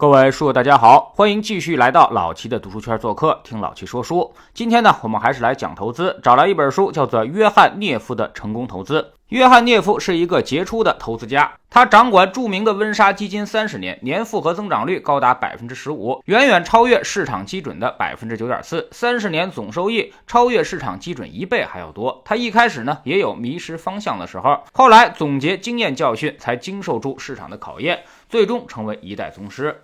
各位书友，大家好，欢迎继续来到老齐的读书圈做客，听老齐说书。今天呢，我们还是来讲投资，找来一本书，叫做《约翰涅夫的成功投资》。约翰涅夫是一个杰出的投资家，他掌管著名的温莎基金三十年，年复合增长率高达百分之十五，远远超越市场基准的百分之九点四。三十年总收益超越市场基准一倍还要多。他一开始呢，也有迷失方向的时候，后来总结经验教训，才经受住市场的考验，最终成为一代宗师。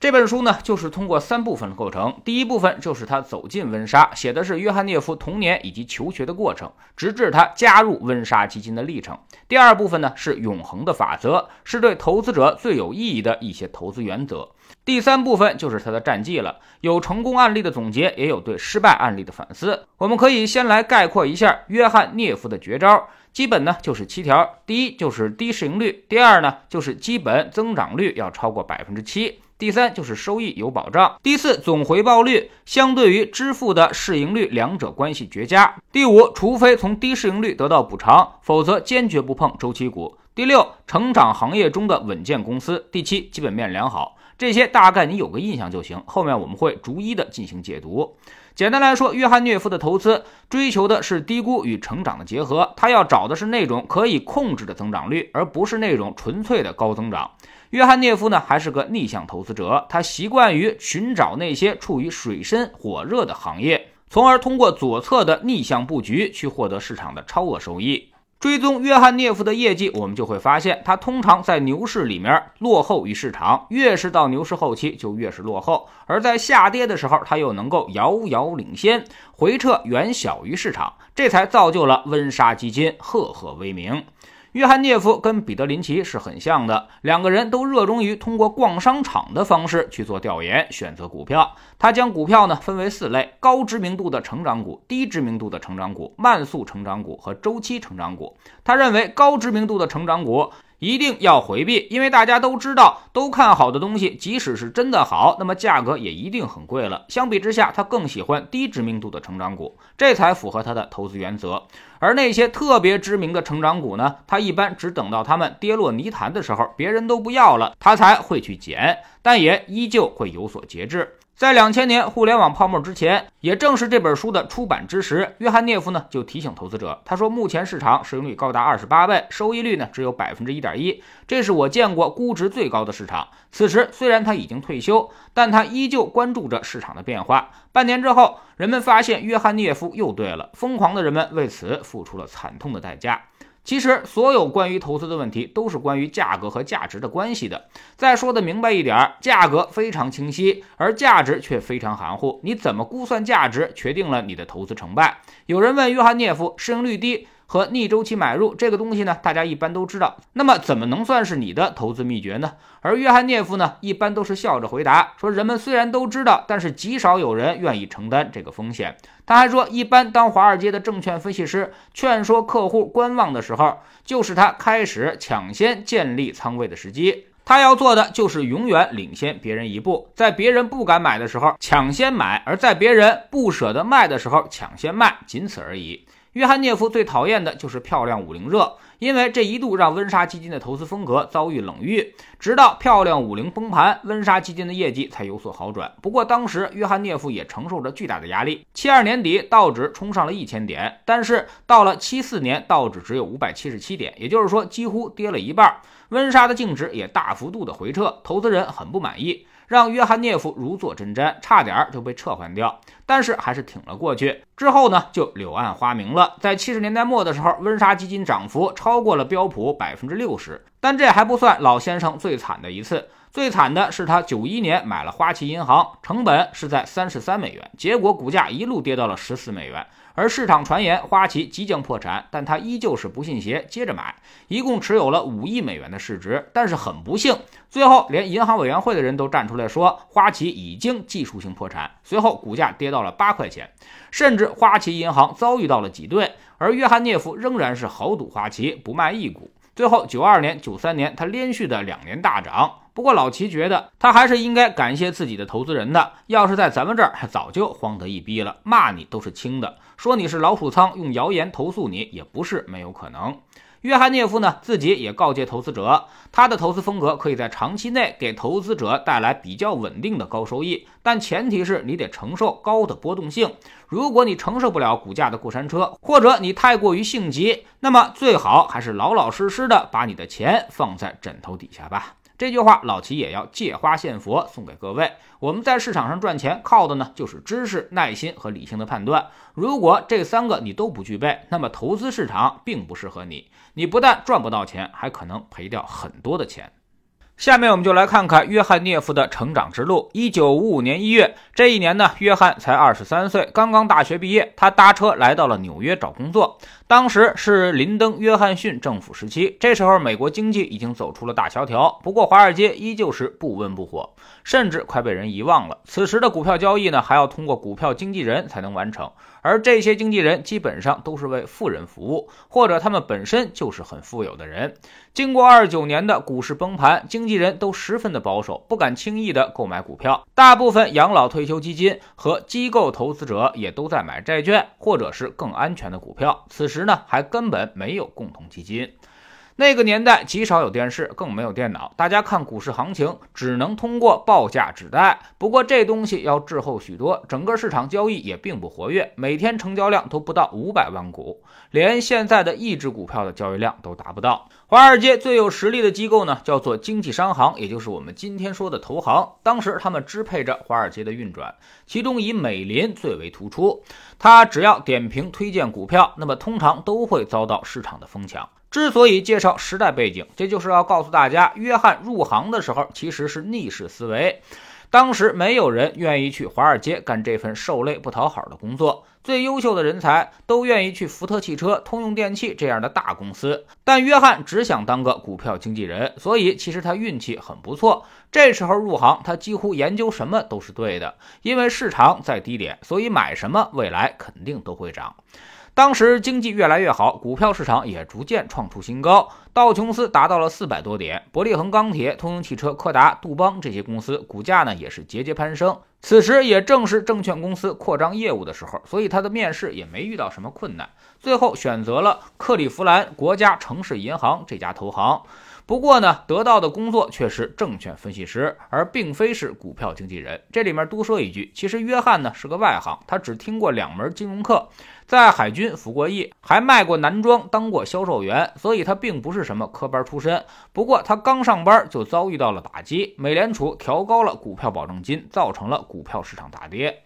这本书呢，就是通过三部分构成。第一部分就是他走进温莎，写的是约翰涅夫童年以及求学的过程，直至他加入温莎基金的历程。第二部分呢，是永恒的法则，是对投资者最有意义的一些投资原则。第三部分就是他的战绩了，有成功案例的总结，也有对失败案例的反思。我们可以先来概括一下约翰涅夫的绝招，基本呢就是七条：第一就是低市盈率；第二呢就是基本增长率要超过百分之七。第三就是收益有保障，第四总回报率相对于支付的市盈率两者关系绝佳。第五，除非从低市盈率得到补偿，否则坚决不碰周期股。第六，成长行业中的稳健公司。第七，基本面良好。这些大概你有个印象就行，后面我们会逐一的进行解读。简单来说，约翰涅夫的投资追求的是低估与成长的结合，他要找的是那种可以控制的增长率，而不是那种纯粹的高增长。约翰涅夫呢，还是个逆向投资者，他习惯于寻找那些处于水深火热的行业，从而通过左侧的逆向布局去获得市场的超额收益。追踪约翰涅夫的业绩，我们就会发现，他通常在牛市里面落后于市场，越是到牛市后期就越是落后；而在下跌的时候，他又能够遥遥领先，回撤远小于市场，这才造就了温莎基金赫赫威名。约翰涅夫跟彼得林奇是很像的，两个人都热衷于通过逛商场的方式去做调研，选择股票。他将股票呢分为四类：高知名度的成长股、低知名度的成长股、慢速成长股和周期成长股。他认为高知名度的成长股。一定要回避，因为大家都知道，都看好的东西，即使是真的好，那么价格也一定很贵了。相比之下，他更喜欢低知名度的成长股，这才符合他的投资原则。而那些特别知名的成长股呢，他一般只等到他们跌落泥潭的时候，别人都不要了，他才会去捡，但也依旧会有所节制。在两千年互联网泡沫之前，也正是这本书的出版之时，约翰涅夫呢就提醒投资者，他说：“目前市场市盈率高达二十八倍，收益率呢只有百分之一点一，这是我见过估值最高的市场。”此时虽然他已经退休，但他依旧关注着市场的变化。半年之后，人们发现约翰涅夫又对了，疯狂的人们为此付出了惨痛的代价。其实，所有关于投资的问题都是关于价格和价值的关系的。再说的明白一点，价格非常清晰，而价值却非常含糊。你怎么估算价值，决定了你的投资成败。有人问约翰涅夫，市盈率低。和逆周期买入这个东西呢，大家一般都知道。那么怎么能算是你的投资秘诀呢？而约翰涅夫呢，一般都是笑着回答说：“人们虽然都知道，但是极少有人愿意承担这个风险。”他还说，一般当华尔街的证券分析师劝说客户观望的时候，就是他开始抢先建立仓位的时机。他要做的就是永远领先别人一步，在别人不敢买的时候抢先买，而在别人不舍得卖的时候抢先卖，仅此而已。约翰涅夫最讨厌的就是漂亮五零热，因为这一度让温莎基金的投资风格遭遇冷遇。直到漂亮五零崩盘，温莎基金的业绩才有所好转。不过当时约翰涅夫也承受着巨大的压力。七二年底道指冲上了一千点，但是到了七四年道指只有五百七十七点，也就是说几乎跌了一半。温莎的净值也大幅度的回撤，投资人很不满意。让约翰涅夫如坐针毡，差点就被撤换掉，但是还是挺了过去。之后呢，就柳暗花明了。在七十年代末的时候，温莎基金涨幅超过了标普百分之六十，但这还不算老先生最惨的一次。最惨的是他九一年买了花旗银行，成本是在三十三美元，结果股价一路跌到了十四美元。而市场传言花旗即将破产，但他依旧是不信邪，接着买，一共持有了五亿美元的市值。但是很不幸，最后连银行委员会的人都站出来说，花旗已经技术性破产。随后股价跌到了八块钱，甚至花旗银行遭遇到了挤兑，而约翰涅夫仍然是豪赌花旗，不卖一股。最后九二年、九三年他连续的两年大涨。不过老齐觉得他还是应该感谢自己的投资人的。要是在咱们这儿，早就慌得一逼了，骂你都是轻的，说你是老鼠仓，用谣言投诉你也不是没有可能。约翰涅夫呢自己也告诫投资者，他的投资风格可以在长期内给投资者带来比较稳定的高收益，但前提是你得承受高的波动性。如果你承受不了股价的过山车，或者你太过于性急，那么最好还是老老实实的把你的钱放在枕头底下吧。这句话，老齐也要借花献佛，送给各位。我们在市场上赚钱，靠的呢就是知识、耐心和理性的判断。如果这三个你都不具备，那么投资市场并不适合你。你不但赚不到钱，还可能赔掉很多的钱。下面我们就来看看约翰涅夫的成长之路。一九五五年一月，这一年呢，约翰才二十三岁，刚刚大学毕业。他搭车来到了纽约找工作。当时是林登·约翰逊政府时期，这时候美国经济已经走出了大萧条，不过华尔街依旧是不温不火，甚至快被人遗忘了。此时的股票交易呢，还要通过股票经纪人才能完成，而这些经纪人基本上都是为富人服务，或者他们本身就是很富有的人。经过二九年的股市崩盘，经纪人都十分的保守，不敢轻易的购买股票。大部分养老退休基金和机构投资者也都在买债券，或者是更安全的股票。此时时呢，还根本没有共同基金。那个年代极少有电视，更没有电脑，大家看股市行情只能通过报价纸带。不过这东西要滞后许多，整个市场交易也并不活跃，每天成交量都不到五百万股，连现在的一只股票的交易量都达不到。华尔街最有实力的机构呢，叫做经纪商行，也就是我们今天说的投行。当时他们支配着华尔街的运转，其中以美林最为突出。他只要点评推荐股票，那么通常都会遭到市场的疯抢。之所以介绍时代背景，这就是要告诉大家，约翰入行的时候其实是逆势思维。当时没有人愿意去华尔街干这份受累不讨好的工作，最优秀的人才都愿意去福特汽车、通用电器这样的大公司。但约翰只想当个股票经纪人，所以其实他运气很不错。这时候入行，他几乎研究什么都是对的，因为市场在低点，所以买什么未来肯定都会涨。当时经济越来越好，股票市场也逐渐创出新高，道琼斯达到了四百多点，伯利恒钢铁、通用汽车、柯达、杜邦这些公司股价呢也是节节攀升。此时也正是证券公司扩张业务的时候，所以他的面试也没遇到什么困难，最后选择了克利夫兰国家城市银行这家投行。不过呢，得到的工作却是证券分析师，而并非是股票经纪人。这里面多说一句，其实约翰呢是个外行，他只听过两门金融课，在海军服过役，还卖过男装，当过销售员，所以他并不是什么科班出身。不过他刚上班就遭遇到了打击，美联储调高了股票保证金，造成了股票市场大跌。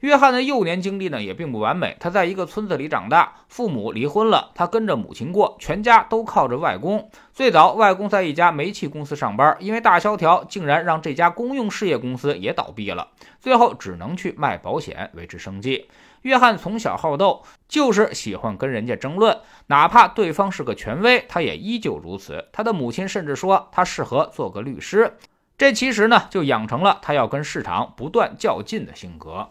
约翰的幼年经历呢也并不完美，他在一个村子里长大，父母离婚了，他跟着母亲过，全家都靠着外公。最早，外公在一家煤气公司上班，因为大萧条，竟然让这家公用事业公司也倒闭了，最后只能去卖保险维持生计。约翰从小好斗，就是喜欢跟人家争论，哪怕对方是个权威，他也依旧如此。他的母亲甚至说他适合做个律师，这其实呢就养成了他要跟市场不断较劲的性格。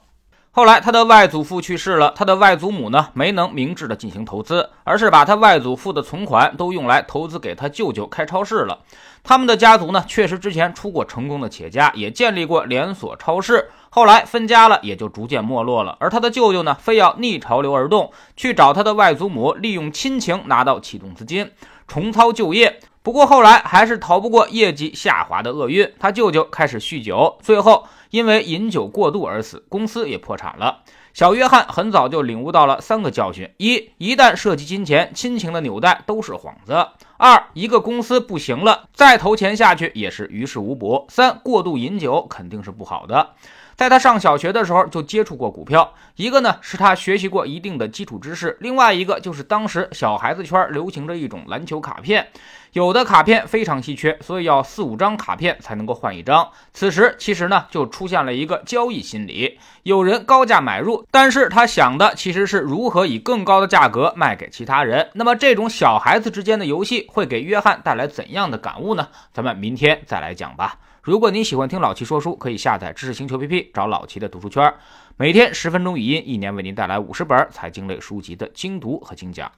后来，他的外祖父去世了，他的外祖母呢没能明智的进行投资，而是把他外祖父的存款都用来投资给他舅舅开超市了。他们的家族呢确实之前出过成功的企业家，也建立过连锁超市，后来分家了，也就逐渐没落了。而他的舅舅呢，非要逆潮流而动，去找他的外祖母，利用亲情拿到启动资金，重操旧业。不过后来还是逃不过业绩下滑的厄运，他舅舅开始酗酒，最后因为饮酒过度而死，公司也破产了。小约翰很早就领悟到了三个教训：一，一旦涉及金钱，亲情的纽带都是幌子；二，一个公司不行了，再投钱下去也是于事无补；三，过度饮酒肯定是不好的。在他上小学的时候就接触过股票，一个呢是他学习过一定的基础知识，另外一个就是当时小孩子圈流行着一种篮球卡片，有的卡片非常稀缺，所以要四五张卡片才能够换一张。此时其实呢就出现了一个交易心理，有人高价买入，但是他想的其实是如何以更高的价格卖给其他人。那么这种小孩子之间的游戏会给约翰带来怎样的感悟呢？咱们明天再来讲吧。如果您喜欢听老齐说书，可以下载知识星球 APP，找老齐的读书圈，每天十分钟语音，一年为您带来五十本财经类书籍的精读和精讲。